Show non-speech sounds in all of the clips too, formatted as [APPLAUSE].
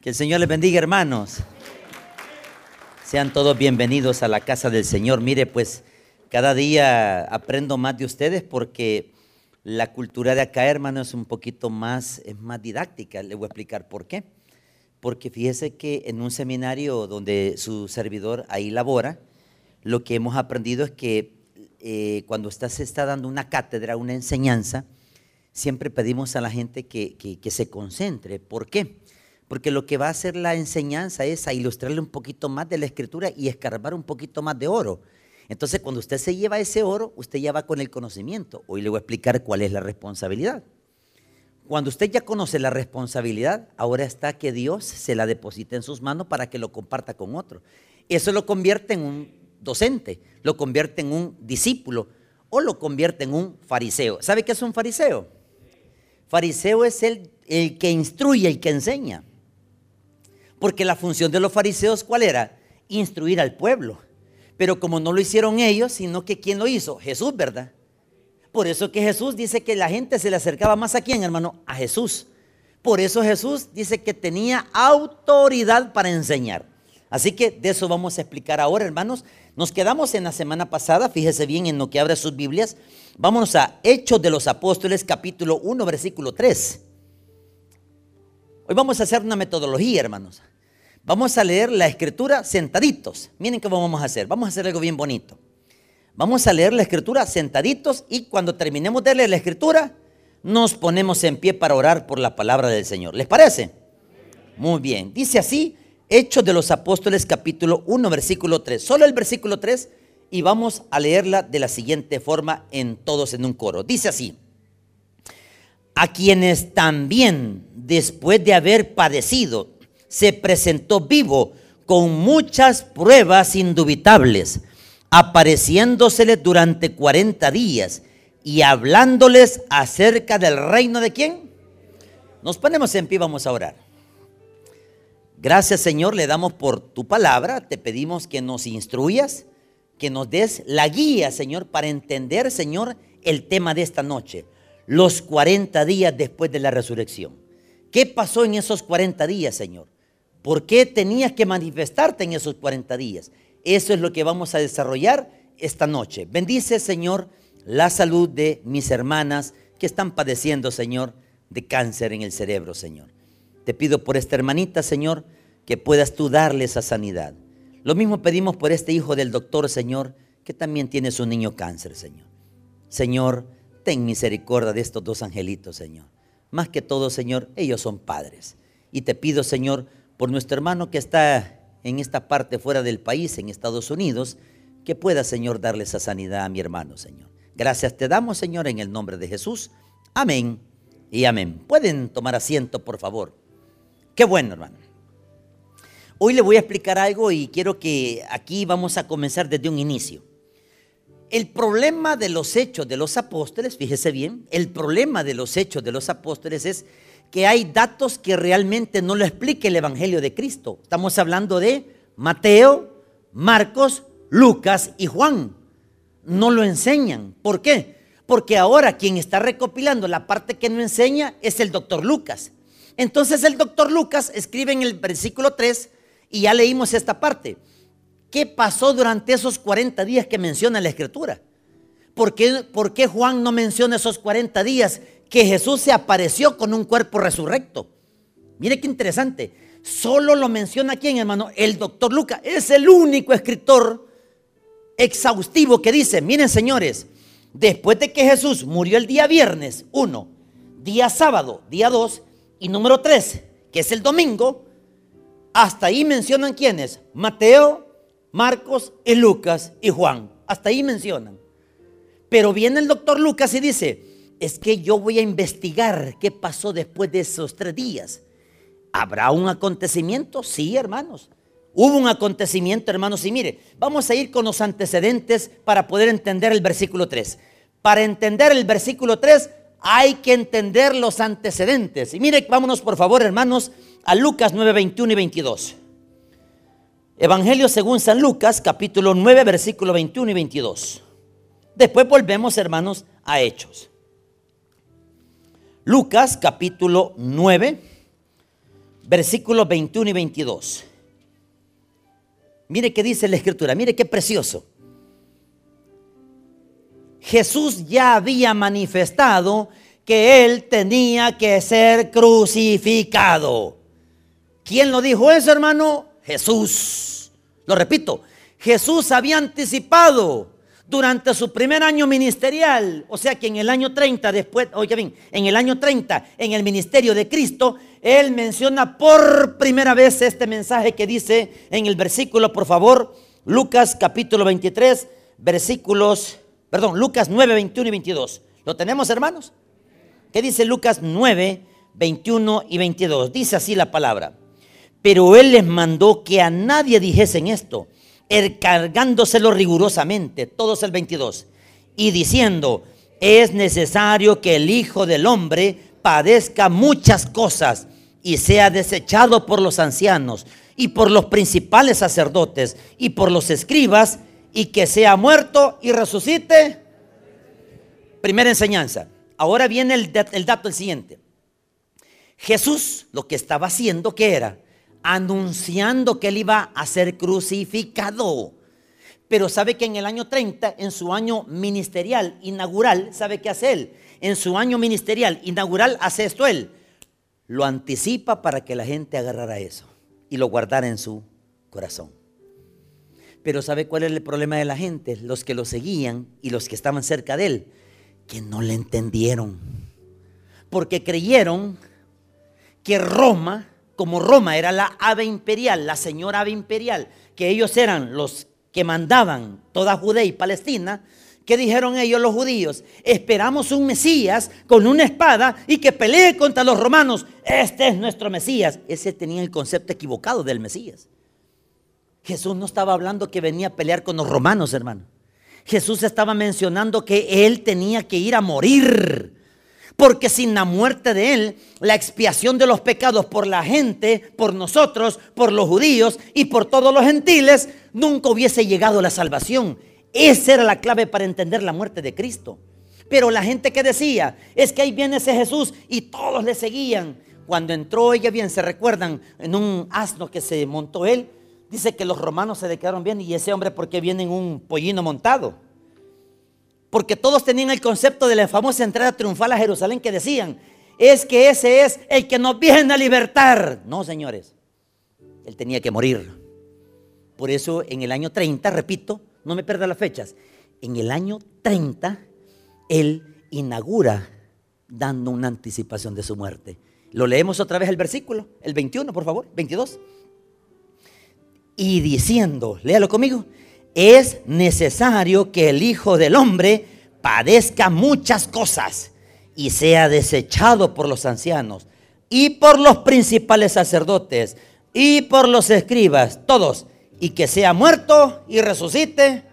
Que el Señor les bendiga, hermanos. Sean todos bienvenidos a la casa del Señor. Mire, pues cada día aprendo más de ustedes porque la cultura de acá, hermano, es un poquito más, es más didáctica. Le voy a explicar por qué. Porque fíjese que en un seminario donde su servidor ahí labora, lo que hemos aprendido es que eh, cuando está, se está dando una cátedra, una enseñanza, siempre pedimos a la gente que, que se concentre. ¿Por qué? Porque lo que va a hacer la enseñanza es a ilustrarle un poquito más de la escritura y escarbar un poquito más de oro. Entonces, cuando usted se lleva ese oro, usted ya va con el conocimiento. Hoy le voy a explicar cuál es la responsabilidad. Cuando usted ya conoce la responsabilidad, ahora está que Dios se la deposite en sus manos para que lo comparta con otro. Eso lo convierte en un docente, lo convierte en un discípulo o lo convierte en un fariseo. ¿Sabe qué es un fariseo? Fariseo es el, el que instruye, el que enseña. Porque la función de los fariseos, ¿cuál era? Instruir al pueblo. Pero como no lo hicieron ellos, sino que ¿quién lo hizo? Jesús, ¿verdad? Por eso que Jesús dice que la gente se le acercaba más a quién, hermano? A Jesús. Por eso Jesús dice que tenía autoridad para enseñar. Así que de eso vamos a explicar ahora, hermanos. Nos quedamos en la semana pasada, fíjese bien en lo que abre sus Biblias. Vámonos a Hechos de los Apóstoles, capítulo 1, versículo 3. Hoy vamos a hacer una metodología, hermanos. Vamos a leer la escritura sentaditos. Miren qué vamos a hacer. Vamos a hacer algo bien bonito. Vamos a leer la escritura sentaditos y cuando terminemos de leer la escritura, nos ponemos en pie para orar por la palabra del Señor. ¿Les parece? Muy bien. Dice así, Hechos de los Apóstoles capítulo 1, versículo 3. Solo el versículo 3 y vamos a leerla de la siguiente forma en todos en un coro. Dice así, a quienes también después de haber padecido, se presentó vivo con muchas pruebas indubitables, apareciéndoseles durante 40 días y hablándoles acerca del reino de quién. Nos ponemos en pie, vamos a orar. Gracias Señor, le damos por tu palabra, te pedimos que nos instruyas, que nos des la guía Señor para entender Señor el tema de esta noche, los 40 días después de la resurrección. ¿Qué pasó en esos 40 días Señor? ¿Por qué tenías que manifestarte en esos 40 días? Eso es lo que vamos a desarrollar esta noche. Bendice, Señor, la salud de mis hermanas que están padeciendo, Señor, de cáncer en el cerebro, Señor. Te pido por esta hermanita, Señor, que puedas tú darle esa sanidad. Lo mismo pedimos por este hijo del doctor, Señor, que también tiene su niño cáncer, Señor. Señor, ten misericordia de estos dos angelitos, Señor. Más que todo, Señor, ellos son padres. Y te pido, Señor, por nuestro hermano que está en esta parte fuera del país, en Estados Unidos, que pueda, Señor, darle esa sanidad a mi hermano, Señor. Gracias te damos, Señor, en el nombre de Jesús. Amén y amén. Pueden tomar asiento, por favor. Qué bueno, hermano. Hoy le voy a explicar algo y quiero que aquí vamos a comenzar desde un inicio. El problema de los hechos de los apóstoles, fíjese bien, el problema de los hechos de los apóstoles es que hay datos que realmente no lo explique el Evangelio de Cristo. Estamos hablando de Mateo, Marcos, Lucas y Juan. No lo enseñan. ¿Por qué? Porque ahora quien está recopilando la parte que no enseña es el doctor Lucas. Entonces el doctor Lucas escribe en el versículo 3 y ya leímos esta parte. ¿Qué pasó durante esos 40 días que menciona la escritura? ¿Por qué, ¿Por qué, Juan no menciona esos 40 días que Jesús se apareció con un cuerpo resurrecto. Mire qué interesante. Solo lo menciona quién, hermano, el doctor Lucas. Es el único escritor exhaustivo que dice, miren señores, después de que Jesús murió el día viernes, uno, día sábado, día dos, y número tres, que es el domingo, hasta ahí mencionan quiénes, Mateo, Marcos y Lucas y Juan. Hasta ahí mencionan. Pero viene el doctor Lucas y dice, es que yo voy a investigar qué pasó después de esos tres días. ¿Habrá un acontecimiento? Sí, hermanos. Hubo un acontecimiento, hermanos. Y mire, vamos a ir con los antecedentes para poder entender el versículo 3. Para entender el versículo 3 hay que entender los antecedentes. Y mire, vámonos por favor, hermanos, a Lucas 9, 21 y 22. Evangelio según San Lucas, capítulo 9, versículo 21 y 22. Después volvemos, hermanos, a Hechos. Lucas capítulo 9, versículos 21 y 22. Mire qué dice la escritura, mire qué precioso. Jesús ya había manifestado que él tenía que ser crucificado. ¿Quién lo dijo eso, hermano? Jesús. Lo repito, Jesús había anticipado durante su primer año ministerial, o sea que en el año 30, después, oiga bien, en el año 30, en el ministerio de Cristo, él menciona por primera vez este mensaje que dice en el versículo, por favor, Lucas capítulo 23, versículos, perdón, Lucas 9, 21 y 22. ¿Lo tenemos, hermanos? ¿Qué dice Lucas 9, 21 y 22? Dice así la palabra. Pero él les mandó que a nadie dijesen esto cargándoselo rigurosamente, todos el 22, y diciendo, es necesario que el Hijo del Hombre padezca muchas cosas y sea desechado por los ancianos y por los principales sacerdotes y por los escribas y que sea muerto y resucite. Primera enseñanza. Ahora viene el, el dato el siguiente. Jesús lo que estaba haciendo, ¿qué era? Anunciando que él iba a ser crucificado. Pero sabe que en el año 30, en su año ministerial inaugural, ¿sabe qué hace él? En su año ministerial inaugural hace esto él. Lo anticipa para que la gente agarrara eso y lo guardara en su corazón. Pero ¿sabe cuál es el problema de la gente? Los que lo seguían y los que estaban cerca de él, que no le entendieron. Porque creyeron que Roma como Roma era la ave imperial, la señora ave imperial, que ellos eran los que mandaban toda Judea y Palestina, ¿qué dijeron ellos los judíos? Esperamos un Mesías con una espada y que pelee contra los romanos. Este es nuestro Mesías. Ese tenía el concepto equivocado del Mesías. Jesús no estaba hablando que venía a pelear con los romanos, hermano. Jesús estaba mencionando que él tenía que ir a morir porque sin la muerte de Él, la expiación de los pecados por la gente, por nosotros, por los judíos y por todos los gentiles, nunca hubiese llegado la salvación. Esa era la clave para entender la muerte de Cristo. Pero la gente que decía, es que ahí viene ese Jesús y todos le seguían. Cuando entró ella bien, se recuerdan, en un asno que se montó él, dice que los romanos se quedaron bien y ese hombre porque viene en un pollino montado. Porque todos tenían el concepto de la famosa entrada triunfal a Jerusalén que decían, es que ese es el que nos viene a libertar. No, señores, él tenía que morir. Por eso en el año 30, repito, no me pierda las fechas, en el año 30 él inaugura dando una anticipación de su muerte. Lo leemos otra vez el versículo, el 21, por favor, 22. Y diciendo, léalo conmigo, es necesario que el Hijo del Hombre padezca muchas cosas y sea desechado por los ancianos y por los principales sacerdotes y por los escribas, todos, y que sea muerto y resucite.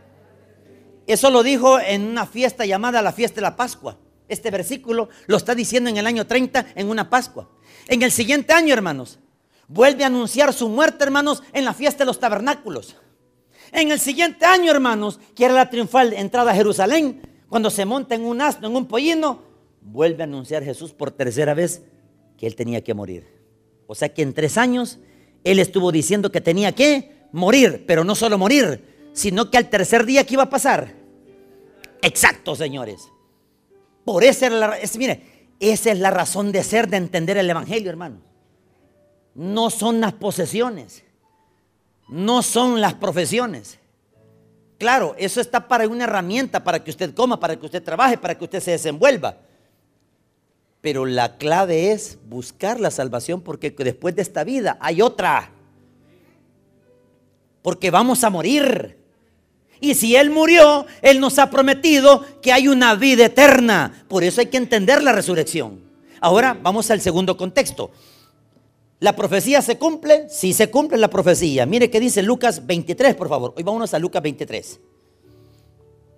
Eso lo dijo en una fiesta llamada la fiesta de la Pascua. Este versículo lo está diciendo en el año 30 en una Pascua. En el siguiente año, hermanos, vuelve a anunciar su muerte, hermanos, en la fiesta de los tabernáculos. En el siguiente año, hermanos, que era la triunfal entrada a Jerusalén, cuando se monta en un asno, en un pollino, vuelve a anunciar Jesús por tercera vez que él tenía que morir. O sea que en tres años él estuvo diciendo que tenía que morir, pero no solo morir, sino que al tercer día que iba a pasar. Exacto, señores. Por esa es la, mire, esa es la razón de ser, de entender el Evangelio, hermano. No son las posesiones no son las profesiones. Claro, eso está para una herramienta, para que usted coma, para que usted trabaje, para que usted se desenvuelva. Pero la clave es buscar la salvación porque después de esta vida hay otra. Porque vamos a morir. Y si Él murió, Él nos ha prometido que hay una vida eterna. Por eso hay que entender la resurrección. Ahora vamos al segundo contexto. ¿La profecía se cumple? Sí, se cumple la profecía. Mire qué dice Lucas 23, por favor. Hoy vámonos a Lucas 23.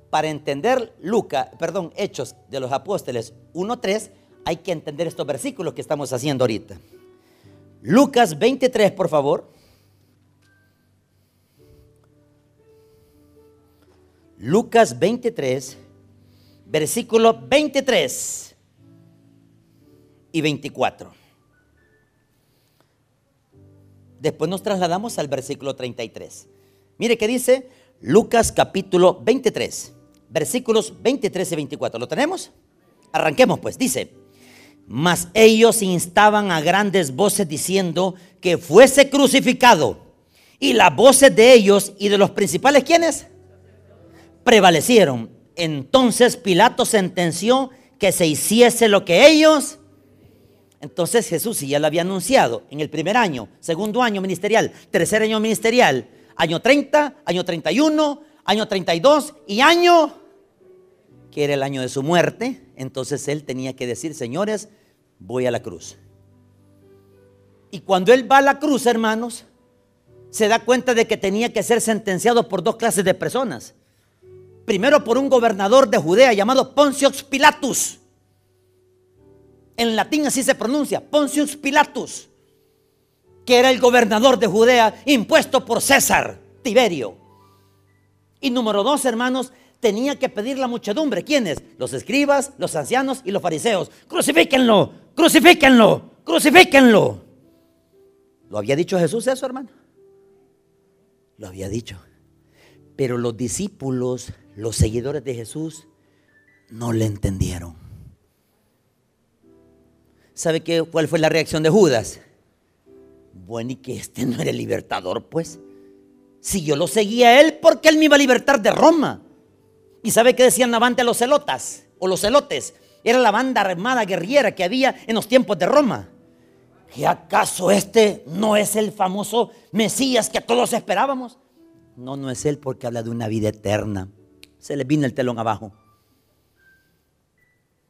Para entender Lucas, perdón, Hechos de los Apóstoles 1.3, hay que entender estos versículos que estamos haciendo ahorita. Lucas 23, por favor. Lucas 23, versículo 23 y 24. Después nos trasladamos al versículo 33. Mire que dice Lucas capítulo 23, versículos 23 y 24. ¿Lo tenemos? Arranquemos pues, dice, mas ellos instaban a grandes voces diciendo que fuese crucificado. Y las voces de ellos y de los principales, ¿quiénes? Prevalecieron. Entonces Pilato sentenció que se hiciese lo que ellos entonces Jesús ya lo había anunciado en el primer año, segundo año ministerial, tercer año ministerial, año 30, año 31, año 32 y año que era el año de su muerte. Entonces él tenía que decir, señores, voy a la cruz. Y cuando él va a la cruz, hermanos, se da cuenta de que tenía que ser sentenciado por dos clases de personas. Primero por un gobernador de Judea llamado Pontius Pilatus en latín así se pronuncia, Pontius Pilatus, que era el gobernador de Judea impuesto por César, Tiberio. Y número dos, hermanos, tenía que pedir la muchedumbre. ¿Quiénes? Los escribas, los ancianos y los fariseos. Crucifíquenlo, crucifíquenlo, crucifíquenlo. ¿Lo había dicho Jesús eso, hermano? Lo había dicho. Pero los discípulos, los seguidores de Jesús, no le entendieron. ¿Sabe qué, cuál fue la reacción de Judas? Bueno, y que este no era el libertador, pues. Si yo lo seguía a él, porque él me iba a libertar de Roma. ¿Y sabe qué decían avante los celotas o los celotes? Era la banda armada guerrillera que había en los tiempos de Roma. ¿Y acaso este no es el famoso Mesías que todos esperábamos? No, no es él porque habla de una vida eterna. Se le vino el telón abajo.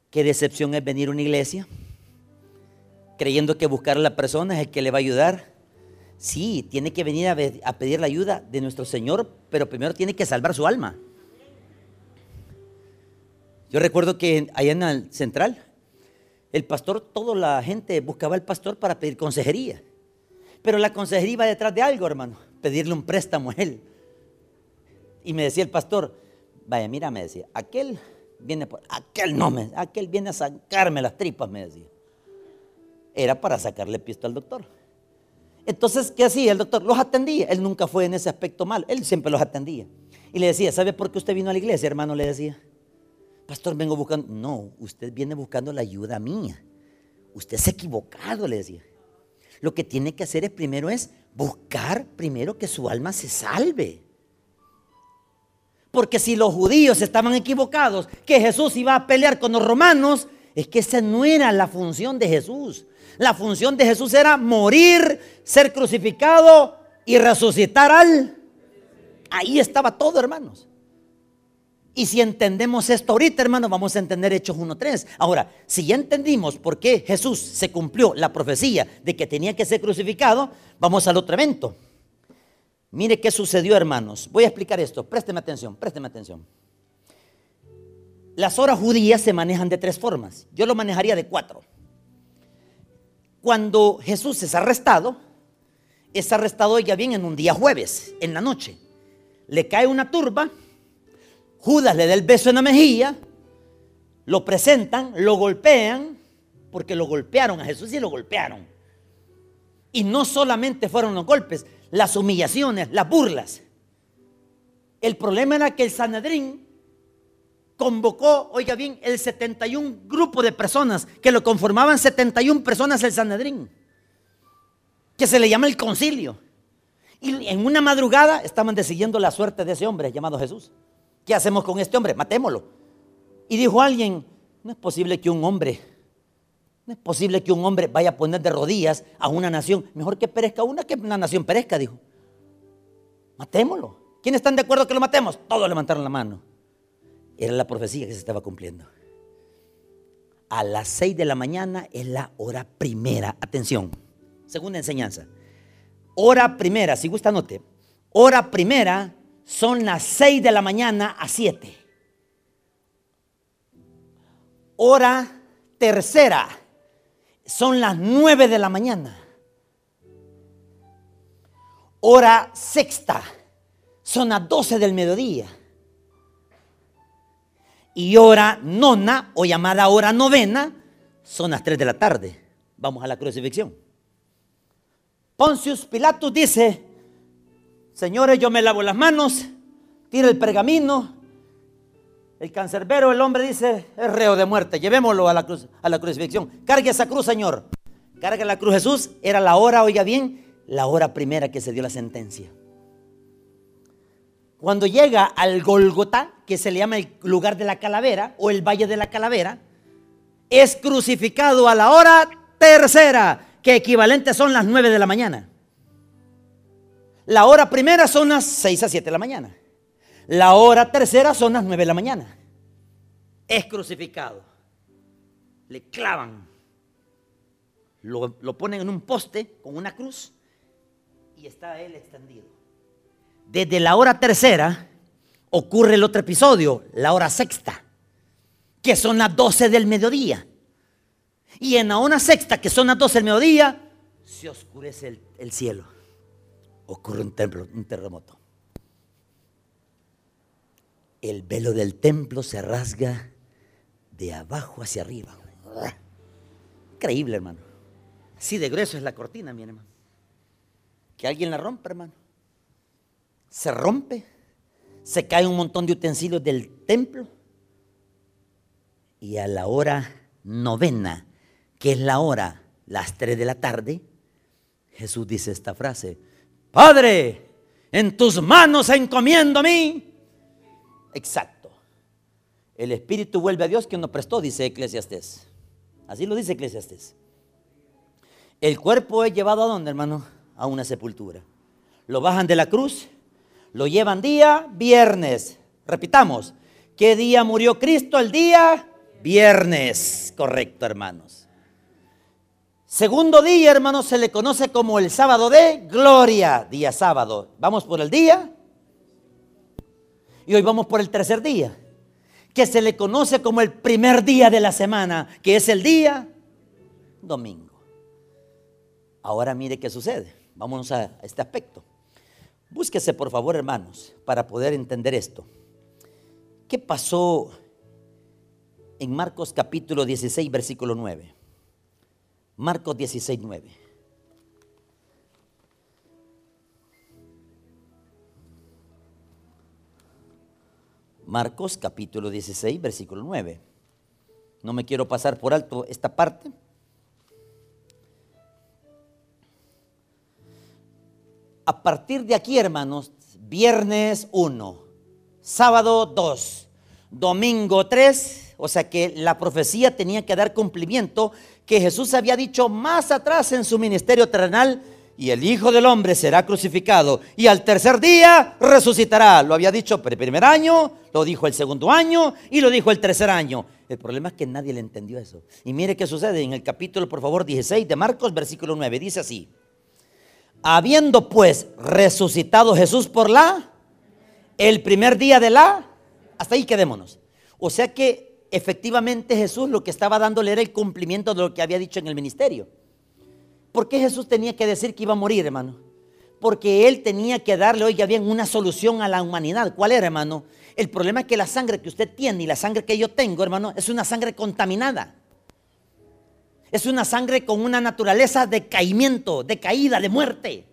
¿Qué decepción es venir a una iglesia? Creyendo que buscar a la persona es el que le va a ayudar. Sí, tiene que venir a, pedir la ayuda de nuestro Señor, pero primero tiene que salvar su alma. Yo recuerdo que allá en el central, el pastor, toda la gente buscaba al pastor para pedir consejería. Pero la consejería iba detrás de algo, hermano, pedirle un préstamo a él. Y me decía el pastor, vaya, mira, me decía, aquel viene por, aquel no aquel viene a sacarme las tripas, me decía era para sacarle pisto al doctor. Entonces, ¿qué hacía el doctor? Los atendía. Él nunca fue en ese aspecto mal. Él siempre los atendía. Y le decía, ¿sabe por qué usted vino a la iglesia, hermano? Le decía, pastor, vengo buscando. No, usted viene buscando la ayuda mía. Usted se ha equivocado, le decía. Lo que tiene que hacer es primero es buscar primero que su alma se salve. Porque si los judíos estaban equivocados, que Jesús iba a pelear con los romanos, es que esa no era la función de Jesús. La función de Jesús era morir, ser crucificado y resucitar al... Ahí estaba todo, hermanos. Y si entendemos esto ahorita, hermanos, vamos a entender Hechos 1.3. Ahora, si ya entendimos por qué Jesús se cumplió la profecía de que tenía que ser crucificado, vamos al otro evento. Mire qué sucedió, hermanos. Voy a explicar esto. Présteme atención, présteme atención. Las horas judías se manejan de tres formas. Yo lo manejaría de cuatro. Cuando Jesús es arrestado, es arrestado ya bien en un día jueves, en la noche. Le cae una turba, Judas le da el beso en la mejilla, lo presentan, lo golpean, porque lo golpearon a Jesús y lo golpearon. Y no solamente fueron los golpes, las humillaciones, las burlas. El problema era que el Sanedrín convocó, oiga bien, el 71 grupo de personas, que lo conformaban 71 personas el Sanedrín, que se le llama el concilio. Y en una madrugada estaban decidiendo la suerte de ese hombre llamado Jesús. ¿Qué hacemos con este hombre? Matémoslo. Y dijo alguien, no es posible que un hombre, no es posible que un hombre vaya a poner de rodillas a una nación. Mejor que perezca una que una nación perezca, dijo. Matémoslo. ¿Quiénes están de acuerdo que lo matemos? Todos levantaron la mano. Era la profecía que se estaba cumpliendo. A las 6 de la mañana es la hora primera. Atención, segunda enseñanza. Hora primera, si gusta note. Hora primera son las 6 de la mañana a 7. Hora tercera son las 9 de la mañana. Hora sexta son las 12 del mediodía y hora nona o llamada hora novena son las 3 de la tarde. Vamos a la crucifixión. Poncius Pilatus dice, señores, yo me lavo las manos, tira el pergamino, el cancerbero, el hombre dice, es reo de muerte, llevémoslo a la, cruz, a la crucifixión. Cargue esa cruz, Señor. Cargue la cruz Jesús. Era la hora, oiga bien, la hora primera que se dio la sentencia. Cuando llega al Golgota, que se le llama el lugar de la calavera o el valle de la calavera, es crucificado a la hora tercera, que equivalente son las nueve de la mañana. La hora primera son las seis a siete de la mañana. La hora tercera son las nueve de la mañana. Es crucificado. Le clavan. Lo, lo ponen en un poste con una cruz y está él extendido. Desde la hora tercera ocurre el otro episodio, la hora sexta, que son las doce del mediodía. Y en la hora sexta, que son las doce del mediodía, se oscurece el, el cielo. Ocurre un, templo, un terremoto. El velo del templo se rasga de abajo hacia arriba. Increíble, hermano. Así de grueso es la cortina, mi hermano que alguien la rompe, hermano. Se rompe, se cae un montón de utensilios del templo y a la hora novena, que es la hora, las tres de la tarde, Jesús dice esta frase, Padre, en tus manos encomiendo a mí. Exacto. El Espíritu vuelve a Dios que nos prestó, dice Eclesiastés. Así lo dice Eclesiastés. El cuerpo es llevado a dónde, hermano? a una sepultura. Lo bajan de la cruz, lo llevan día viernes. Repitamos, ¿qué día murió Cristo? El día viernes. Correcto, hermanos. Segundo día, hermanos, se le conoce como el sábado de gloria, día sábado. Vamos por el día. Y hoy vamos por el tercer día, que se le conoce como el primer día de la semana, que es el día domingo. Ahora mire qué sucede. Vámonos a este aspecto. Búsquese, por favor, hermanos, para poder entender esto. ¿Qué pasó en Marcos capítulo 16, versículo 9? Marcos 16, 9. Marcos capítulo 16, versículo 9. No me quiero pasar por alto esta parte A partir de aquí, hermanos, viernes 1, sábado 2, domingo 3, o sea que la profecía tenía que dar cumplimiento que Jesús había dicho más atrás en su ministerio terrenal, y el Hijo del Hombre será crucificado y al tercer día resucitará. Lo había dicho el primer año, lo dijo el segundo año y lo dijo el tercer año. El problema es que nadie le entendió eso. Y mire qué sucede en el capítulo, por favor, 16 de Marcos, versículo 9. Dice así. Habiendo pues resucitado Jesús por la, el primer día de la, hasta ahí quedémonos. O sea que efectivamente Jesús lo que estaba dándole era el cumplimiento de lo que había dicho en el ministerio. ¿Por qué Jesús tenía que decir que iba a morir, hermano? Porque Él tenía que darle, oiga bien, una solución a la humanidad. ¿Cuál era, hermano? El problema es que la sangre que usted tiene y la sangre que yo tengo, hermano, es una sangre contaminada. Es una sangre con una naturaleza de caimiento, de caída, de muerte.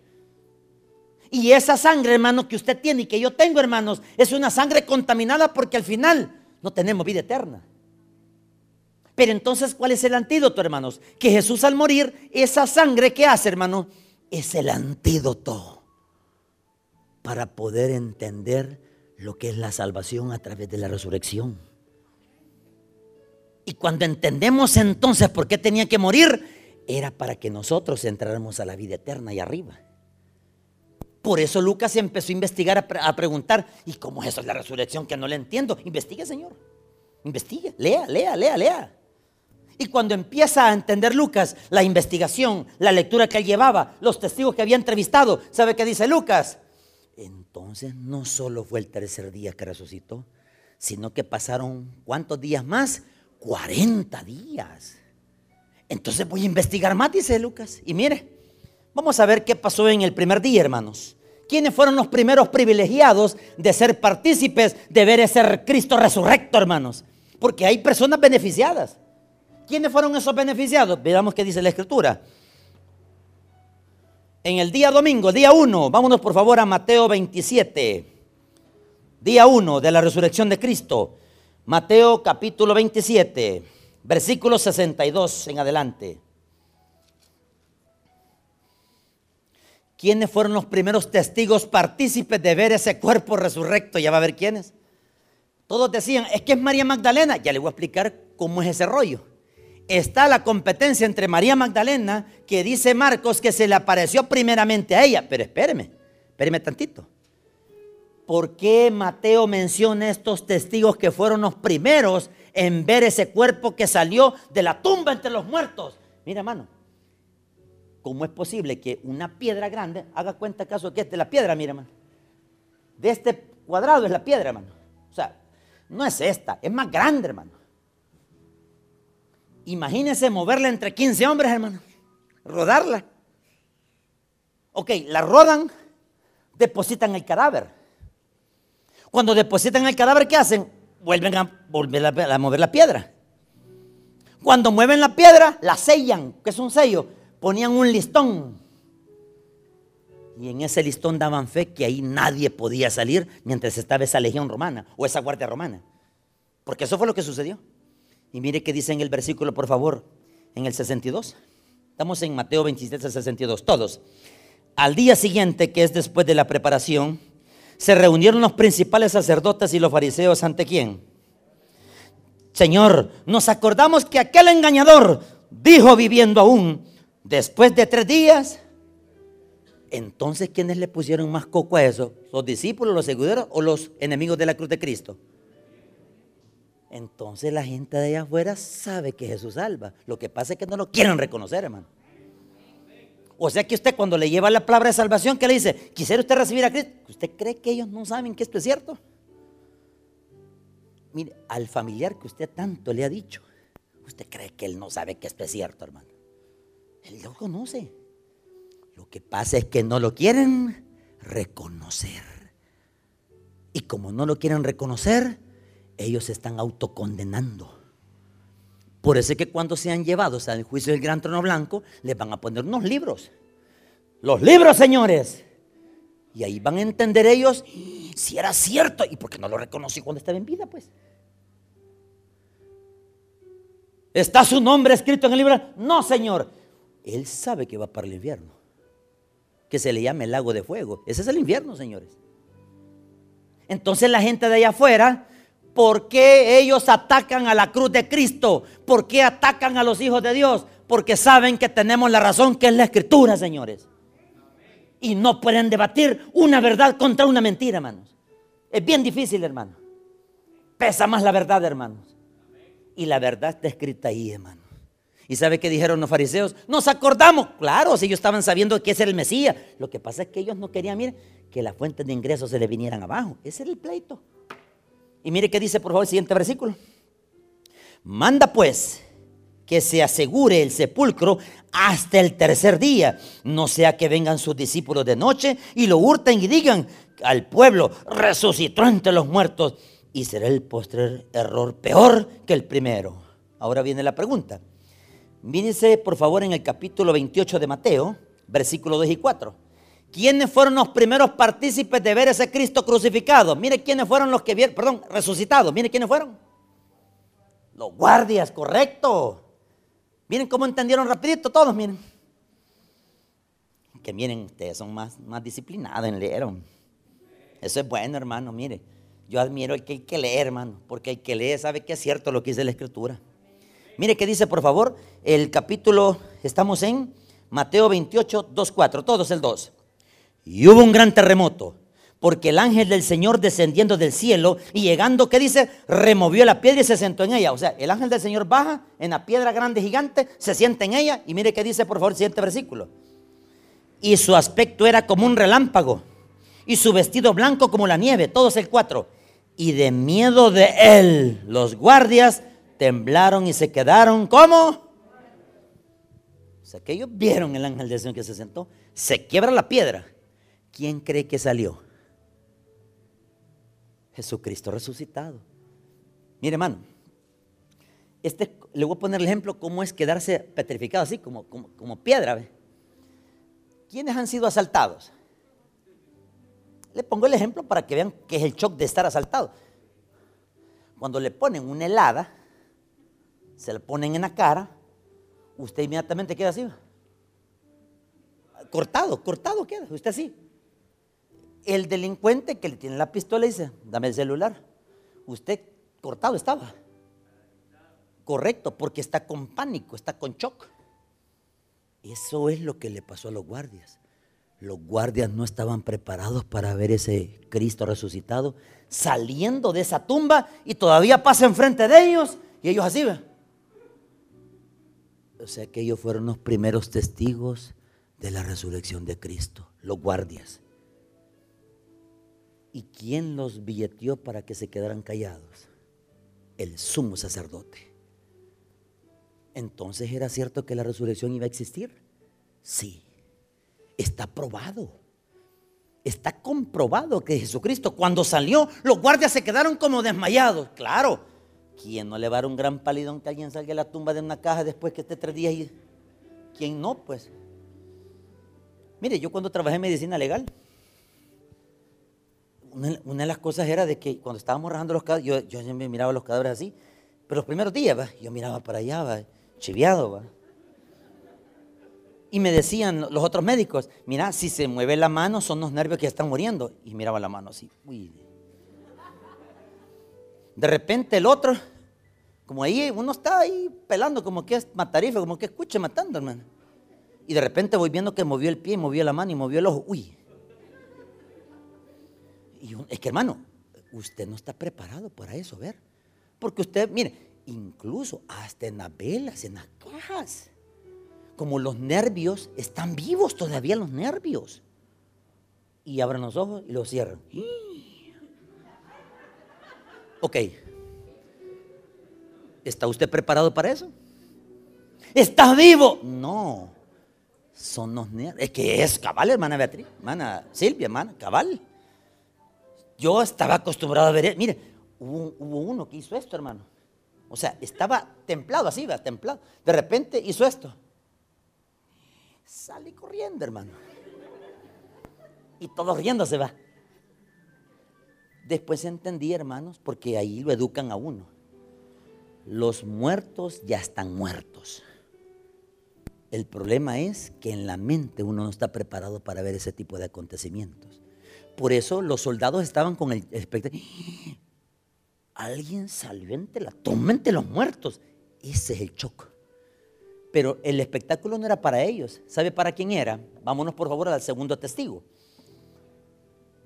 Y esa sangre, hermano, que usted tiene y que yo tengo, hermanos, es una sangre contaminada porque al final no tenemos vida eterna. Pero entonces, ¿cuál es el antídoto, hermanos? Que Jesús al morir, esa sangre que hace, hermano, es el antídoto para poder entender lo que es la salvación a través de la resurrección. Y cuando entendemos entonces por qué tenía que morir, era para que nosotros entráramos a la vida eterna y arriba. Por eso Lucas empezó a investigar, a, preguntar, ¿y cómo es eso la resurrección que no le entiendo? Investigue, Señor. Investigue, lea, lea, lea, lea. Y cuando empieza a entender Lucas la investigación, la lectura que él llevaba, los testigos que había entrevistado, ¿sabe qué dice Lucas? Entonces no solo fue el tercer día que resucitó, sino que pasaron cuántos días más? 40 días. Entonces voy a investigar más, dice Lucas. Y mire, vamos a ver qué pasó en el primer día, hermanos. ¿Quiénes fueron los primeros privilegiados de ser partícipes de ver ese Cristo resurrecto, hermanos? Porque hay personas beneficiadas. ¿Quiénes fueron esos beneficiados? Veamos qué dice la escritura. en el día domingo, día 1, vámonos por favor a Mateo 27, día 1 de la resurrección de Cristo. Mateo capítulo 27, versículo 62 en adelante. ¿Quiénes fueron los primeros testigos partícipes de ver ese cuerpo resurrecto? Ya va a ver quiénes. Todos decían, es que es María Magdalena. Ya le voy a explicar cómo es ese rollo. Está la competencia entre María Magdalena, que dice Marcos que se le apareció primeramente a ella. Pero espéreme, espéreme tantito. ¿Por qué Mateo menciona estos testigos que fueron los primeros en ver ese cuerpo que salió de la tumba entre los muertos? Mira, hermano, ¿cómo es posible que una piedra grande, haga cuenta acaso que es de la piedra, mira, hermano? De este cuadrado es la piedra, hermano. O sea, no es esta, es más grande, hermano. Imagínese moverla entre 15 hombres, hermano. Rodarla. Ok, la rodan, depositan el cadáver. Cuando depositan el cadáver, ¿qué hacen? Vuelven a, volver a, mover la piedra. Cuando mueven la piedra, la sellan, que es un sello. Ponían un listón. Y en ese listón daban fe que ahí nadie podía salir mientras estaba esa legión romana o esa guardia romana. Porque eso fue lo que sucedió. Y mire que dice en el versículo, por favor, en el 62. Estamos en Mateo 27, 62, todos. Al día siguiente, que es después de la preparación, se reunieron los principales sacerdotes y los fariseos ante quién. Señor, nos acordamos que aquel engañador dijo viviendo aún, después de tres días, entonces ¿quiénes le pusieron más coco a eso? ¿Los discípulos, los seguidores o los enemigos de la cruz de Cristo? Entonces la gente de allá afuera sabe que Jesús salva. Lo que pasa es que no lo quieren reconocer, hermano. O sea que usted cuando le lleva la palabra de salvación, ¿qué le dice? ¿Quisiera usted recibir a Cristo? ¿Usted cree que ellos no saben que esto es cierto? Mire, al familiar que usted tanto le ha dicho, ¿usted cree que él no sabe que esto es cierto, hermano? Él lo conoce. Lo que pasa es que no lo quieren reconocer. Y como no lo quieren reconocer, ellos se están autocondenando. Por eso es que cuando sean llevados al juicio del gran trono blanco, les van a poner unos libros. Los libros, señores. Y ahí van a entender ellos si era cierto y porque no lo reconocí cuando estaba en vida, pues. ¿Está su nombre escrito en el libro? No, Señor. Él sabe que va para el infierno. Que se le llame el lago de fuego. Ese es el infierno, señores. Entonces la gente de allá afuera ¿Por qué ellos atacan a la cruz de Cristo? ¿Por qué atacan a los hijos de Dios? Porque saben que tenemos la razón que es la escritura, señores. Y no pueden debatir una verdad contra una mentira, hermanos. Es bien difícil, hermano. Pesa más la verdad, hermanos. Y la verdad está escrita ahí, hermano. ¿Y sabe qué dijeron los fariseos? Nos acordamos. Claro, si ellos estaban sabiendo que ese era el Mesías. Lo que pasa es que ellos no querían, miren, que las fuentes de ingresos se le vinieran abajo. Ese era el pleito. Y mire qué dice por favor el siguiente versículo. Manda pues que se asegure el sepulcro hasta el tercer día, no sea que vengan sus discípulos de noche y lo hurten y digan al pueblo, resucitó entre los muertos y será el postrer error peor que el primero. Ahora viene la pregunta. Mírese por favor en el capítulo 28 de Mateo, versículos 2 y 4. ¿Quiénes fueron los primeros partícipes de ver ese Cristo crucificado? Mire quiénes fueron los que vieron, perdón, resucitados. Mire quiénes fueron. Los guardias, correcto. Miren cómo entendieron rapidito todos, miren. Que miren, ustedes son más, más disciplinados en leer. Eso es bueno, hermano, mire. Yo admiro el que hay que leer, hermano, porque hay que leer, sabe que es cierto lo que dice la Escritura. Mire qué dice, por favor, el capítulo, estamos en Mateo 28, 2, 4, todos el 2. Y hubo un gran terremoto, porque el ángel del Señor descendiendo del cielo y llegando, ¿qué dice? Removió la piedra y se sentó en ella. O sea, el ángel del Señor baja en la piedra grande gigante, se sienta en ella y mire qué dice, por favor, el siguiente versículo. Y su aspecto era como un relámpago y su vestido blanco como la nieve, todos el cuatro. Y de miedo de él, los guardias temblaron y se quedaron como. O sea, que ellos vieron el ángel del Señor que se sentó, se quiebra la piedra ¿quién cree que salió? Jesucristo resucitado. Mire, hermano, este, le voy a poner el ejemplo cómo es quedarse petrificado así, como, como, piedra. ¿quiénes han sido asaltados? Le pongo el ejemplo para que vean qué es el shock de estar asaltado. Cuando le ponen una helada, se la ponen en la cara, usted inmediatamente queda así. Cortado, cortado queda, usted así. El delincuente que le tiene la pistola dice, dame el celular. Usted cortado estaba. Correcto, porque está con pánico, está con shock. Eso es lo que le pasó a los guardias. Los guardias no estaban preparados para ver ese Cristo resucitado saliendo de esa tumba y todavía pasa enfrente de ellos y ellos así ven. O sea que ellos fueron los primeros testigos de la resurrección de Cristo, los guardias. ¿Y quién los billeteó para que se quedaran callados? El sumo sacerdote. Entonces era cierto que la resurrección iba a existir. Sí, está probado. Está comprobado que Jesucristo cuando salió, los guardias se quedaron como desmayados. Claro, ¿quién no le va a dar un gran palidón que alguien salga de la tumba de una caja después que esté tres días y... ¿Quién no? Pues. Mire, yo cuando trabajé en medicina legal, una, de las cosas era de que cuando estábamos rajando los cadáveres, yo, yo me miraba los cadáveres así, pero los primeros días, yo miraba para allá, chiviado, ¿va? Y me decían los otros médicos, mira, si se mueve la mano son los nervios que están muriendo. Y miraba la mano así. De repente el otro, como ahí uno está ahí pelando, como que es matarife, como que escuche matando, hermano. Y de repente voy viendo que movió el pie, movió la mano y movió el ojo. Uy. Es que hermano, usted no está preparado para eso, ver. Porque usted, mire, incluso hasta en las velas, en las cajas como los nervios, están vivos todavía los nervios. Y abren los ojos y los cierran. [GASPS] Ok. ¿Está usted preparado para eso? ¿Está vivo? No. Son los nervios. Es que es cabal, hermana Beatriz, hermana Silvia, hermana, cabal. Yo estaba acostumbrado a ver, mire, hubo, uno que hizo esto, hermano. O sea, estaba templado así, ¿verdad? templado. De repente hizo esto. Sale corriendo, hermano. Y todos riéndose va. Después entendí, hermanos, porque ahí lo educan a uno. Los muertos ya están muertos. El problema es que en la mente uno no está preparado para ver ese tipo de acontecimientos. Por eso los soldados estaban con el espectáculo. Alguien salió entre la tumba entre los muertos. Ese es el choque. Pero el espectáculo no era para ellos. ¿Sabe para quién era? Vámonos por favor al segundo testigo.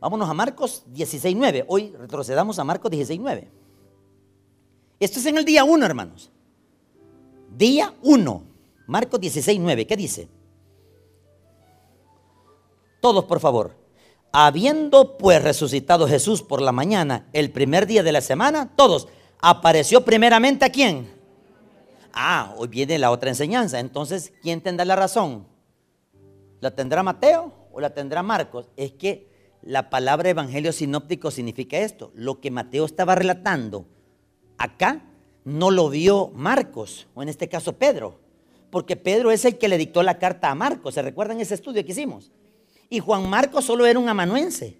Vámonos a Marcos 16.9. Hoy retrocedamos a Marcos 16.9. Esto es en el día 1, hermanos. Día 1. Marcos 16.9. ¿Qué dice? Todos, por favor. Habiendo pues resucitado Jesús por la mañana, el primer día de la semana, todos, apareció primeramente a quién? Ah, hoy viene la otra enseñanza. Entonces, ¿quién tendrá la razón? ¿La tendrá Mateo o la tendrá Marcos? Es que la palabra evangelio sinóptico significa esto. Lo que Mateo estaba relatando acá no lo vio Marcos, o en este caso Pedro, porque Pedro es el que le dictó la carta a Marcos. ¿Se recuerdan ese estudio que hicimos? Y Juan Marcos solo era un amanuense.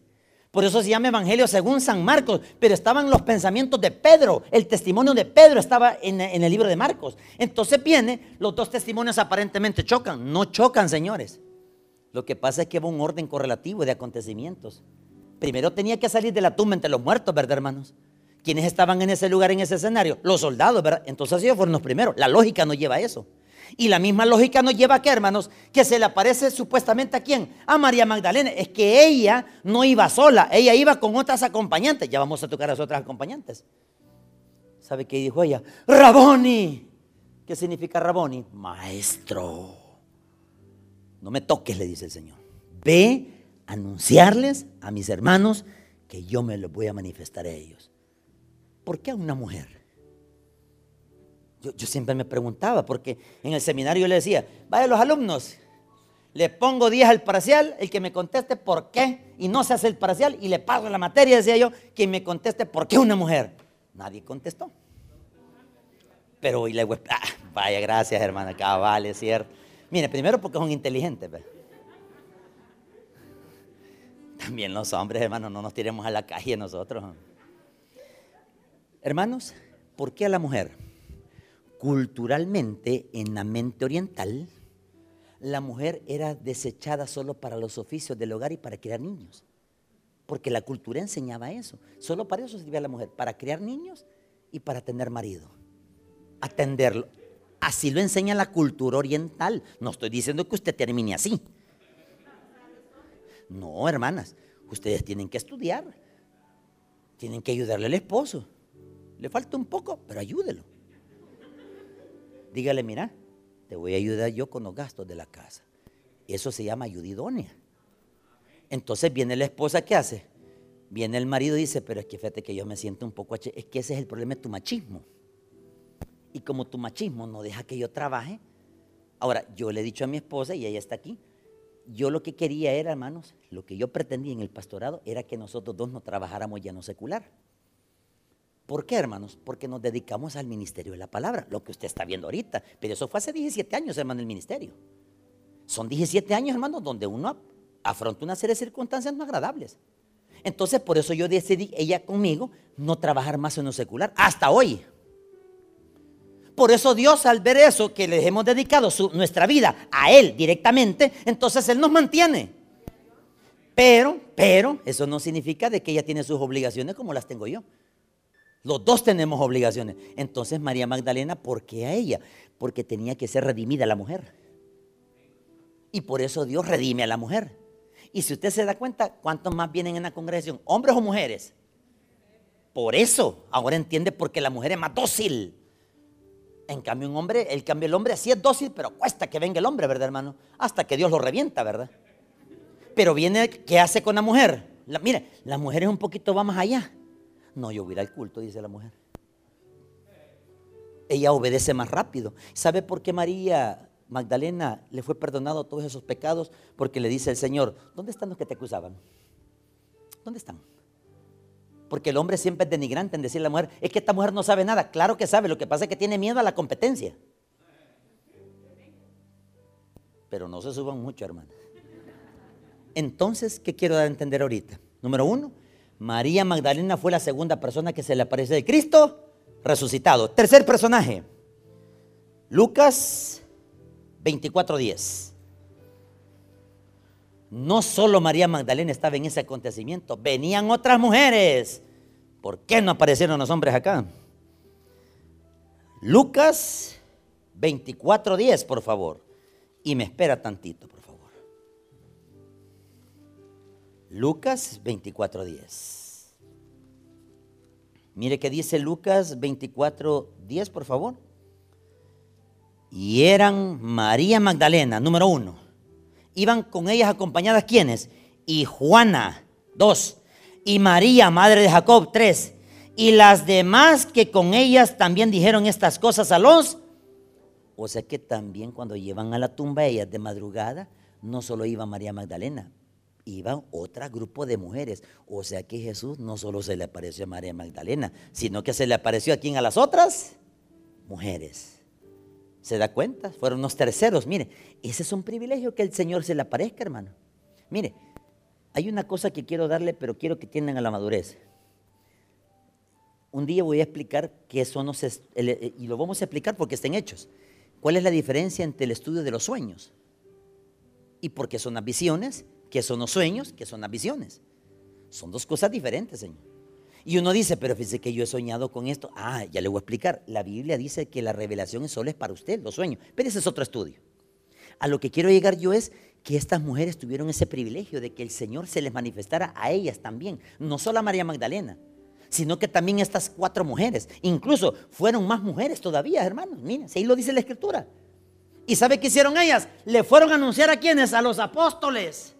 Por eso se llama Evangelio según San Marcos, pero estaban los pensamientos de Pedro, el testimonio de Pedro estaba en, el libro de Marcos. Entonces viene, los dos testimonios aparentemente chocan, no chocan señores. Lo que pasa es que hubo un orden correlativo de acontecimientos. Primero tenía que salir de la tumba entre los muertos, ¿verdad hermanos? ¿Quiénes estaban en ese lugar, en ese escenario? Los soldados, ¿verdad? Entonces ellos fueron los primeros. La lógica no lleva a eso. Y la misma lógica nos lleva a que, hermanos, que se le aparece supuestamente a quién? A María Magdalena. Es que ella no iba sola, ella iba con otras acompañantes. Ya vamos a tocar a las otras acompañantes. ¿Sabe qué dijo ella? Raboni. ¿Qué significa Raboni? Maestro. No me toques, le dice el Señor. Ve a anunciarles a mis hermanos que yo me lo voy a manifestar a ellos. ¿Por qué a una mujer? Yo, siempre me preguntaba, porque en el seminario yo le decía, vaya los alumnos, le pongo 10 al parcial, el que me conteste por qué, y no se hace el parcial, y le pago la materia, decía yo, que me conteste por qué una mujer. Nadie contestó. Pero hoy le ah, vaya, gracias hermana, cabal, es cierto. Mire, primero porque son inteligentes. También los hombres, hermanos, no nos tiremos a la calle nosotros. Hermanos, ¿por qué a la mujer? Culturalmente, en la mente oriental, la mujer era desechada solo para los oficios del hogar y para criar niños. Porque la cultura enseñaba eso. Solo para eso servía la mujer, para criar niños y para tener marido. Atenderlo. Así lo enseña la cultura oriental. No estoy diciendo que usted termine así. No, hermanas, ustedes tienen que estudiar. Tienen que ayudarle al esposo. Le falta un poco, pero ayúdelo. Dígale, mira, te voy a ayudar yo con los gastos de la casa. Eso se llama ayudidonia. Entonces viene la esposa, ¿qué hace? Viene el marido y dice, pero es que fíjate que yo me siento un poco... Es que ese es el problema de tu machismo. Y como tu machismo no deja que yo trabaje, ahora yo le he dicho a mi esposa y ella está aquí, yo lo que quería era, hermanos, lo que yo pretendía en el pastorado era que nosotros dos no trabajáramos ya no secular. ¿Por qué, hermanos? Porque nos dedicamos al ministerio de la palabra, lo que usted está viendo ahorita. Pero eso fue hace 17 años, hermano, el ministerio. Son 17 años, hermanos, donde uno afronta una serie de circunstancias no agradables. Entonces, por eso yo decidí, ella conmigo, no trabajar más en lo secular, hasta hoy. Por eso Dios al ver eso, que le hemos dedicado nuestra vida a Él directamente, entonces Él nos mantiene. Pero, pero, eso no significa de que ella tiene sus obligaciones como las tengo yo. Los dos tenemos obligaciones. Entonces María Magdalena, ¿por qué a ella? Porque tenía que ser redimida la mujer. Y por eso Dios redime a la mujer. Y si usted se da cuenta, ¿cuántos más vienen en la congregación? ¿Hombres o mujeres? Por eso, ahora entiende por qué la mujer es más dócil. En cambio, un hombre, el cambio el hombre sí es dócil, pero cuesta que venga el hombre, ¿verdad, hermano? Hasta que Dios lo revienta, ¿verdad? Pero viene, ¿qué hace con la mujer? mire, la mujer es un poquito va más allá. No, yo voy al culto, dice la mujer. Ella obedece más rápido. ¿Sabe por qué María Magdalena le fue perdonado todos esos pecados? Porque le dice el Señor, ¿dónde están los que te acusaban? ¿Dónde están? Porque el hombre siempre es denigrante en decirle a la mujer, es que esta mujer no sabe nada. Claro que sabe, lo que pasa es que tiene miedo a la competencia. Pero no se suban mucho, hermano. Entonces, ¿qué quiero dar a entender ahorita? Número uno, María Magdalena fue la segunda persona que se le apareció de Cristo resucitado. Tercer personaje, Lucas 24:10. No solo María Magdalena estaba en ese acontecimiento, venían otras mujeres. ¿Por qué no aparecieron los hombres acá? Lucas 24:10, por favor. Y me espera tantito, Lucas 24:10. Mire que dice Lucas 24:10, por favor. Y eran María Magdalena, número uno. Iban con ellas acompañadas quienes? Y Juana, dos. Y María, madre de Jacob, tres. Y las demás que con ellas también dijeron estas cosas a los. O sea que también cuando llevan a la tumba ellas de madrugada, no solo iba María Magdalena, iba otro grupo de mujeres. O sea que Jesús no solo se le apareció a María Magdalena, sino que se le apareció a quién a las otras mujeres. ¿Se da cuenta? Fueron unos terceros. Mire, ese es un privilegio que el Señor se le aparezca, hermano. Mire, hay una cosa que quiero darle, pero quiero que tiendan a la madurez. Un día voy a explicar qué son los, y lo vamos a explicar porque estén hechos. ¿Cuál es la diferencia entre el estudio de los sueños? ¿Y por qué son las visiones? ¿Qué son los sueños? ¿Qué son las visiones? Son dos cosas diferentes, Señor. Y uno dice, pero fíjese que yo he soñado con esto. Ah, ya le voy a explicar. La Biblia dice que la revelación solo es para usted, los sueños. Pero ese es otro estudio. A lo que quiero llegar yo es que estas mujeres tuvieron ese privilegio de que el Señor se les manifestara a ellas también. No solo a María Magdalena, sino que también estas cuatro mujeres. Incluso fueron más mujeres todavía, hermanos. Miren, ahí lo dice la Escritura. ¿Y sabe qué hicieron ellas? Le fueron a anunciar a quienes? A los apóstoles.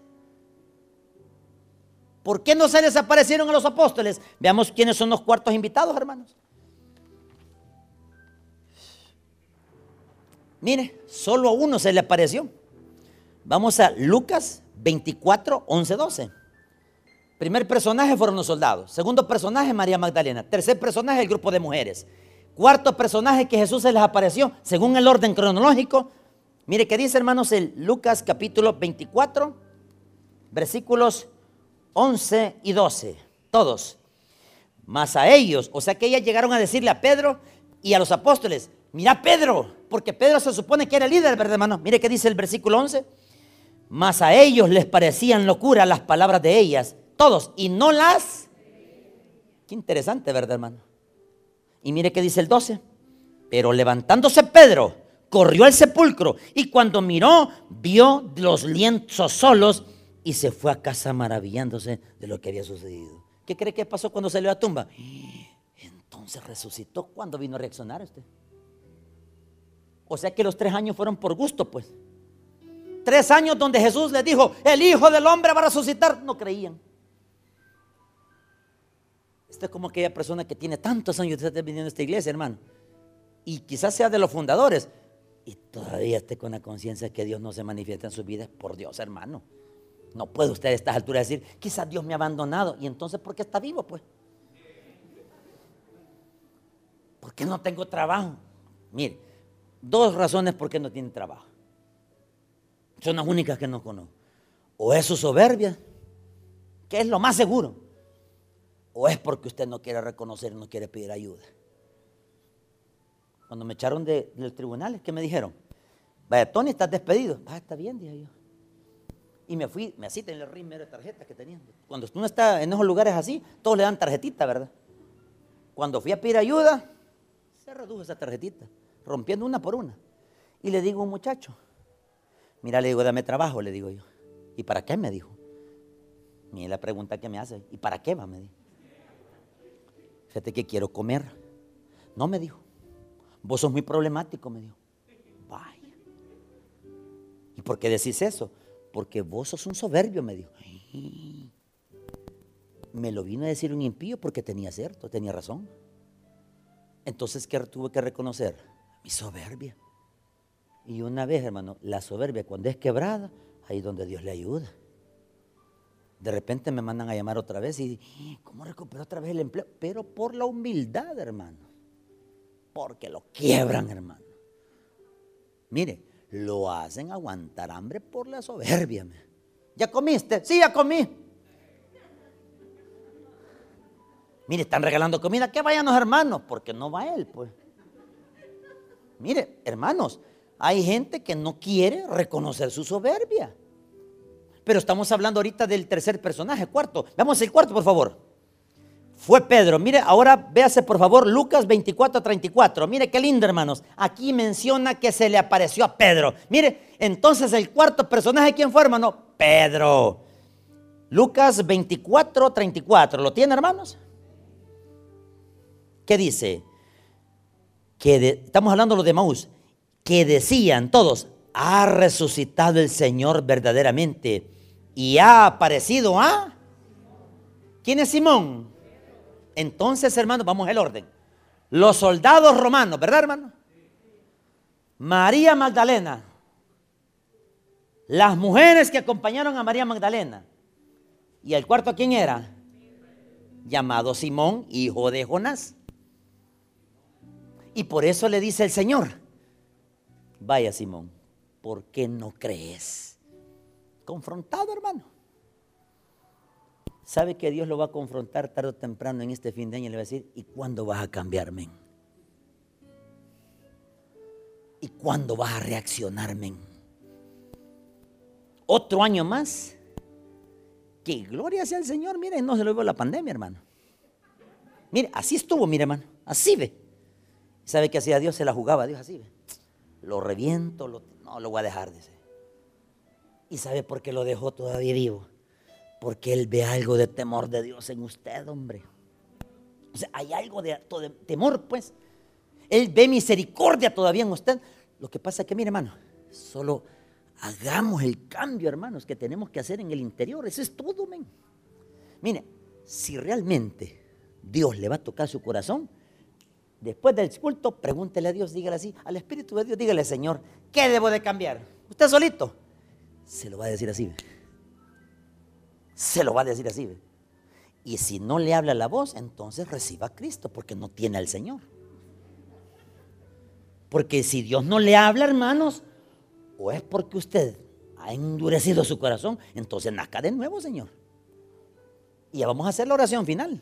¿Por qué no se desaparecieron a los apóstoles? Veamos quiénes son los cuartos invitados, hermanos. Mire, solo a uno se le apareció. Vamos a Lucas 24, 11, 12. Primer personaje fueron los soldados. Segundo personaje, María Magdalena. Tercer personaje, el grupo de mujeres. Cuarto personaje que Jesús se les apareció, según el orden cronológico. Mire qué dice, hermanos, el Lucas capítulo 24, versículos 11 y 12, todos. Más a ellos, o sea que ellas llegaron a decirle a Pedro y a los apóstoles, mira Pedro, porque Pedro se supone que era líder, ¿verdad hermano? Mire qué dice el versículo 11. Más a ellos les parecían locura las palabras de ellas, todos, y no las... Qué interesante, ¿verdad hermano? Y mire qué dice el 12. Pero levantándose Pedro, corrió al sepulcro y cuando miró, vio los lienzos solos y se fue a casa maravillándose de lo que había sucedido. ¿Qué cree que pasó cuando salió a la tumba? [GASPS] Entonces resucitó. ¿Cuándo vino a reaccionar usted? O sea que los tres años fueron por gusto, pues. Tres años donde Jesús les dijo, el Hijo del Hombre va a resucitar. No creían. Esto es como aquella persona que tiene tantos años de estar viniendo a esta iglesia, hermano. Y quizás sea de los fundadores. Y todavía esté con la conciencia que Dios no se manifiesta en su vida. Por Dios, hermano. No puede usted a estas alturas decir, quizás Dios me ha abandonado. Y entonces, ¿por qué está vivo, pues? ¿Por qué no tengo trabajo? Mire, dos razones por qué no tiene trabajo. Son las únicas que no conozco. O es su soberbia, que es lo más seguro. O es porque usted no quiere reconocer, no quiere pedir ayuda. Cuando me echaron de, los tribunales, ¿qué me dijeron? Vaya, Tony, estás despedido. Ah, está bien, dije yo. Y me fui, me así en el ritmo de tarjetas que tenían. Cuando uno está en esos lugares así, todos le dan tarjetita, ¿verdad? Cuando fui a pedir ayuda, se redujo esa tarjetita, rompiendo una por una. Y le digo a un muchacho, mira, le digo, dame trabajo, le digo yo. ¿Y para qué? Me dijo. Mira la pregunta que me hace, ¿y para qué va? Me dijo. Fíjate que quiero comer. No me dijo. Vos sos muy problemático, me dijo. Vaya. ¿Y por qué decís eso? Porque vos sos un soberbio, me dijo. [GASPS] Me lo vino a decir un impío porque tenía cierto, tenía razón. Entonces, ¿qué tuve que reconocer? Mi soberbia. Y una vez, hermano, la soberbia cuando es quebrada, ahí es donde Dios le ayuda. De repente me mandan a llamar otra vez y, ¿cómo recupero otra vez el empleo? Pero por la humildad, hermano. Porque lo quiebran, hermano. Mire, lo hacen aguantar hambre por la soberbia. ¿Ya comiste? Sí, ya comí. Mire, están regalando comida, que vayan los hermanos, porque no va él, pues. Mire, hermanos, hay gente que no quiere reconocer su soberbia. Pero estamos hablando ahorita del tercer personaje, cuarto. Vamos al cuarto, por favor fue Pedro. Mire, ahora véase por favor Lucas 24, 34. Mire qué lindo, hermanos. Aquí menciona que se le apareció a Pedro. Mire, entonces el cuarto personaje, ¿quién fue, hermano? Pedro. Lucas 24, 34. ¿Lo tiene, hermanos? ¿Qué dice? Que estamos hablando de los de Maús. Que decían todos, ha resucitado el Señor verdaderamente y ha aparecido a... ¿Quién es Simón? Entonces, hermanos, vamos al orden. Los soldados romanos, ¿verdad, hermano? María Magdalena. Las mujeres que acompañaron a María Magdalena. ¿Y el cuarto quién era? Llamado Simón, hijo de Jonás. Y por eso le dice el Señor, vaya Simón, ¿por qué no crees? Confrontado, hermano sabe que Dios lo va a confrontar tarde o temprano en este fin de año y le va a decir, ¿y cuándo vas a cambiarme? ¿Y cuándo vas a reaccionarme? Otro año más. Que gloria sea el Señor. Mire, no se lo la pandemia, hermano. Mire, así estuvo, mire, hermano. Así ve. ¿Sabe que hacía Dios? Se la jugaba Dios así ve. Lo reviento, no lo voy a dejar. ¿Y sabe por qué lo dejó todavía vivo? Porque Él ve algo de temor de Dios en usted, hombre. O sea, hay algo de, temor, pues. Él ve misericordia todavía en usted. Lo que pasa es que, mire, hermano, solo hagamos el cambio, hermanos, que tenemos que hacer en el interior. Eso es todo, men. Mire, si realmente Dios le va a tocar su corazón, después del culto, pregúntele a Dios, dígale así, al Espíritu de Dios, dígale, Señor, ¿qué debo de cambiar? Usted solito. Se lo va a decir así se lo va a decir así. Y si no le habla la voz, entonces reciba a Cristo, porque no tiene al Señor. Porque si Dios no le habla, hermanos, o es porque usted ha endurecido su corazón, entonces nazca de nuevo, Señor. Y ya vamos a hacer la oración final.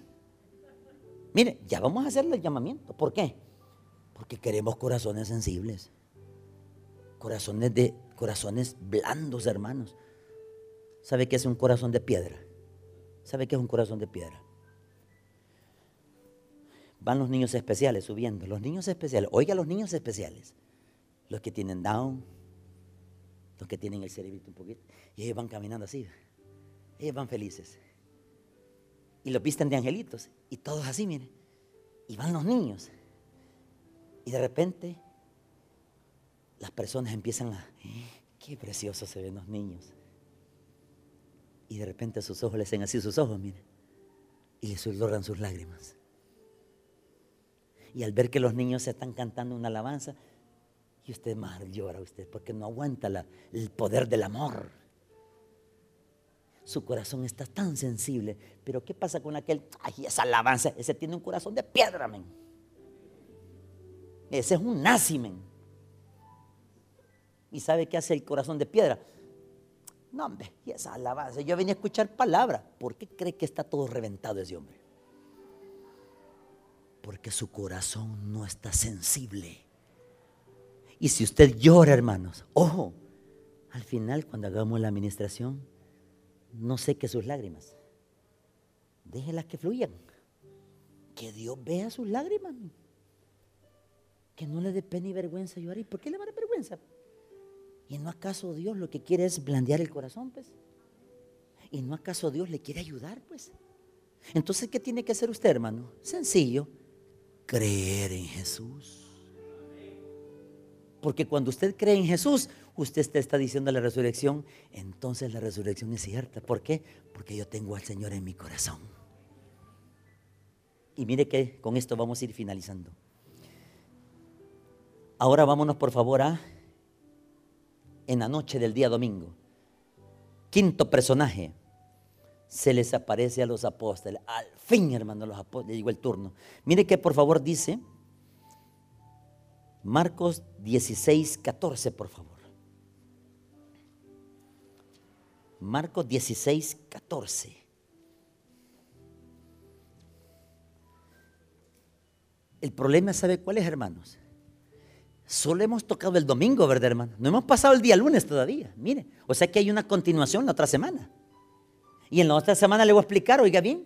Mire, ya vamos a hacer el llamamiento. ¿Por qué? Porque queremos corazones sensibles. Corazones de corazones blandos, hermanos. ¿Sabe qué es un corazón de piedra? ¿Sabe qué es un corazón de piedra? Van los niños especiales subiendo. Los niños especiales. Oiga, los niños especiales. Los que tienen down. Los que tienen el cerebrito un poquito. Y ellos van caminando así. Ellos van felices. Y los visten de angelitos. Y todos así, miren. Y van los niños. Y de repente las personas empiezan a, qué preciosos se ven los niños. Y de repente sus ojos le hacen así sus ojos, miren. Y le susurran sus lágrimas. Y al ver que los niños se están cantando una alabanza, y usted más llora usted porque no aguanta el poder del amor. Su corazón está tan sensible. Pero ¿qué pasa con aquel? Ay, esa alabanza. Ese tiene un corazón de piedra, men. Ese es un nazi, ¿Y sabe qué hace el corazón de piedra? No, hombre, y esa alabanza. Yo venía a escuchar palabra. ¿Por qué cree que está todo reventado ese hombre? Porque su corazón no está sensible. Y si usted llora, hermanos, ojo, al final cuando hagamos la administración, no seque sus lágrimas. Déjelas que fluyan. Que Dios vea sus lágrimas. Que no le dé pena y vergüenza llorar. ¿Y por qué le va a dar vergüenza? ¿Y no acaso Dios lo que quiere es blandear el corazón, pues? ¿Y no acaso Dios le quiere ayudar, pues? Entonces, ¿qué tiene que hacer usted, hermano? Sencillo, creer en Jesús. Porque cuando usted cree en Jesús, usted está diciendo la resurrección, entonces la resurrección es cierta. ¿Por qué? Porque yo tengo al Señor en mi corazón. Y mire que con esto vamos a ir finalizando. Ahora vámonos por favor a en la noche del día domingo. Quinto personaje, se les aparece a los apóstoles. Al fin, hermano, los apóstoles, llegó el turno. Mire que por favor dice Marcos 16, 14, por favor. Marcos 16, 14. El problema, ¿sabe cuál es, hermanos? Solo hemos tocado el domingo, ¿verdad, hermano? No hemos pasado el día lunes todavía. Mire, o sea que hay una continuación la otra semana. Y en la otra semana le voy a explicar, oiga bien,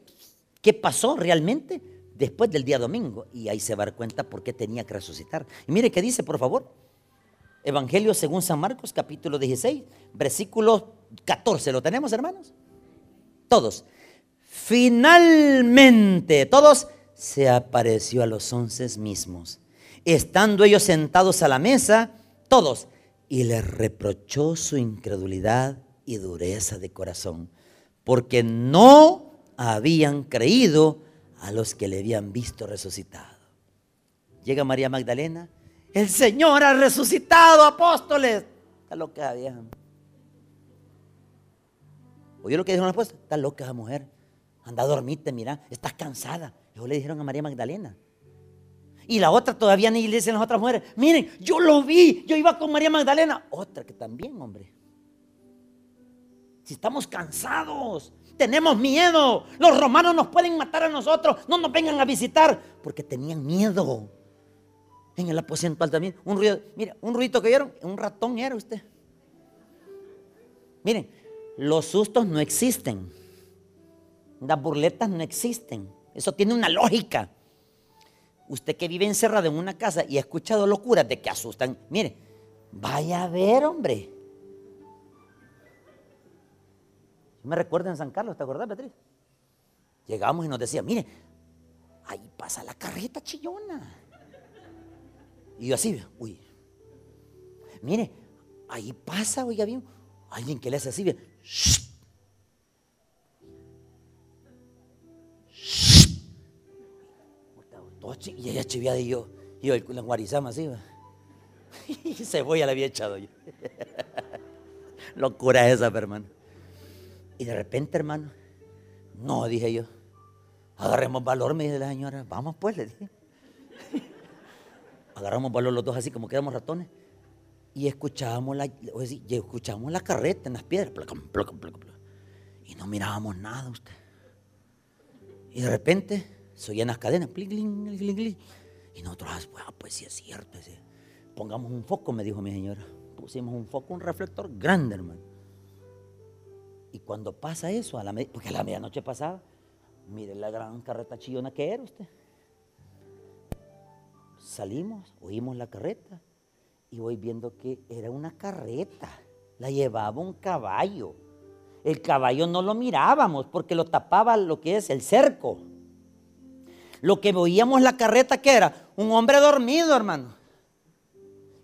qué pasó realmente después del día domingo. Y ahí se va a dar cuenta por qué tenía que resucitar. Y mire qué dice, por favor. Evangelio según San Marcos, capítulo 16, versículo 14. ¿Lo tenemos, hermanos? Todos. Finalmente, todos, se apareció a los once mismos. Estando ellos sentados a la mesa, todos, y les reprochó su incredulidad y dureza de corazón, porque no habían creído a los que le habían visto resucitado. Llega María Magdalena, el Señor ha resucitado, apóstoles. Está loca, vieja. ¿Oye lo que dijeron los Está loca esa mujer. Anda a dormirte, mira, estás cansada. Eso le dijeron a María Magdalena. Y la otra todavía ni le dicen las otras mujeres, miren, yo lo vi, yo iba con María Magdalena. Otra que también, hombre. Si estamos cansados, tenemos miedo. Los romanos nos pueden matar a nosotros. No nos vengan a visitar porque tenían miedo. En el aposento también. Un ruido, mira, un ruido que vieron, un ratón era usted. Miren, los sustos no existen. Las burletas no existen. Eso tiene una lógica. Usted que vive encerrado en una casa y ha escuchado locuras de que asustan, mire, vaya a ver, hombre. me recuerdo en San Carlos, ¿te acordás, Beatriz? Llegamos y nos decía, mire, ahí pasa la carreta chillona. Y yo así, uy. Mire, ahí pasa, oiga bien, alguien que le hace así, y ella chiviada y yo, y yo la guarizama así, [LAUGHS] y cebolla le había echado yo. [LAUGHS] Locura esa, hermano. Y de repente, hermano, no, dije yo, agarremos valor, me dice la señora, vamos pues, le dije. [LAUGHS] Agarramos valor los dos así como quedamos ratones. Y escuchábamos la, escuchábamos la carreta en las piedras. y no mirábamos nada usted. Y de repente se oían las cadenas. Pling, pling, pling, pling. Y nosotros, ah, pues, ah, pues sí es cierto. Pongamos un foco, me dijo mi señora. Pusimos un foco, un reflector grande, hermano. Y cuando pasa eso, a la porque a la medianoche pasada, mire la gran carreta chillona que era usted. Salimos, oímos la carreta y voy viendo que era una carreta. La llevaba un caballo. El caballo no lo mirábamos porque lo tapaba lo que es el cerco. Lo que veíamos la carreta que era un hombre dormido, hermano.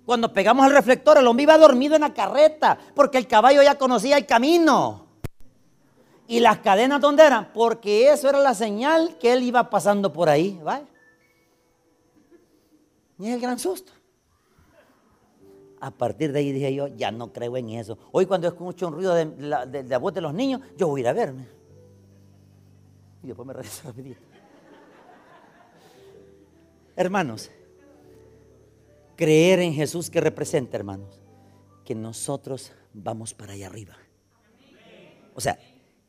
Cuando pegamos el reflector, el hombre iba dormido en la carreta porque el caballo ya conocía el camino. ¿Y las cadenas dónde eran? Porque eso era la señal que él iba pasando por ahí. ¿vale? Y es el gran susto. A partir de ahí dije yo, ya no creo en eso. Hoy cuando escucho un ruido de la, de la voz de los niños, yo voy a ir a verme. Y después me regreso [LAUGHS] rapidito. Hermanos, creer en Jesús que representa, hermanos, que nosotros vamos para allá arriba. O sea,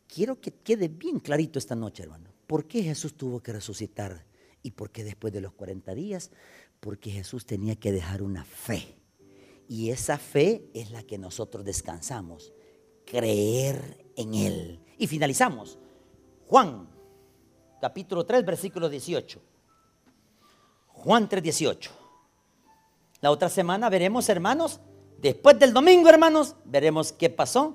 quiero que quede bien clarito esta noche, hermano. ¿Por qué Jesús tuvo que resucitar? ¿Y por qué después de los 40 días? Porque Jesús tenía que dejar una fe. Y esa fe es la que nosotros descansamos. Creer en Él. Y finalizamos. Juan, capítulo 3, versículo 18. Juan 3, 18. La otra semana veremos, hermanos, después del domingo, hermanos, veremos qué pasó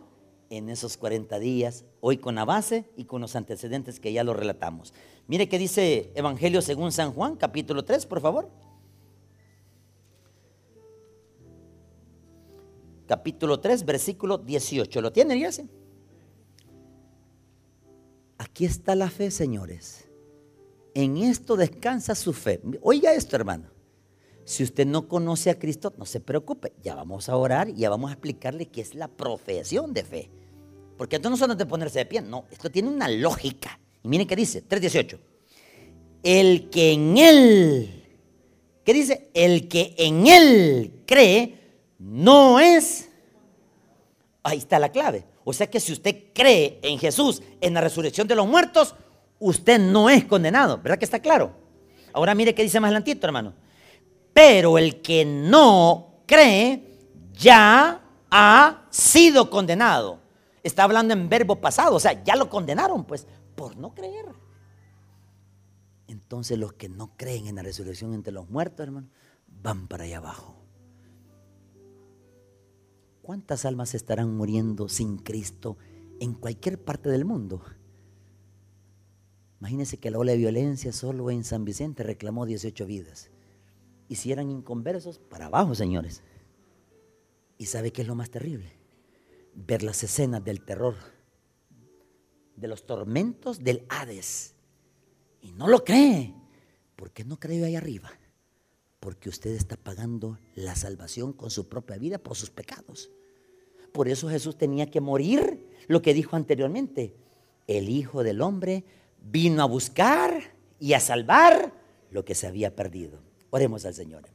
en esos 40 días, hoy con la base y con los antecedentes que ya lo relatamos. Mire qué dice Evangelio según San Juan, capítulo 3, por favor. Capítulo 3, versículo 18. ¿Lo tienen, iglesia? Aquí está la fe, señores. En esto descansa su fe. Oiga esto, hermano. Si usted no conoce a Cristo, no se preocupe. Ya vamos a orar y ya vamos a explicarle qué es la profesión de fe. Porque esto no solo de ponerse de pie, no. Esto tiene una lógica. Y miren qué dice, 3.18. El que en él, ¿qué dice? El que en él cree, no es. Ahí está la clave. O sea que si usted cree en Jesús, en la resurrección de los muertos, usted no es condenado. ¿Verdad que está claro? Ahora mire qué dice más adelantito, hermano. Pero el que no cree ya ha sido condenado. Está hablando en verbo pasado, o sea, ya lo condenaron, pues, por no creer. Entonces los que no creen en la resurrección entre los muertos, hermano, van para allá abajo. ¿Cuántas almas estarán muriendo sin Cristo en cualquier parte del mundo? Imagínense que la ola de violencia solo en San Vicente reclamó 18 vidas. Y si eran inconversos, para abajo, señores. ¿Y sabe qué es lo más terrible? Ver las escenas del terror, de los tormentos del Hades. Y no lo cree. ¿Por qué no cree ahí arriba? Porque usted está pagando la salvación con su propia vida por sus pecados. Por eso Jesús tenía que morir, lo que dijo anteriormente. El Hijo del Hombre vino a buscar y a salvar lo que se había perdido. Oremos al Señor.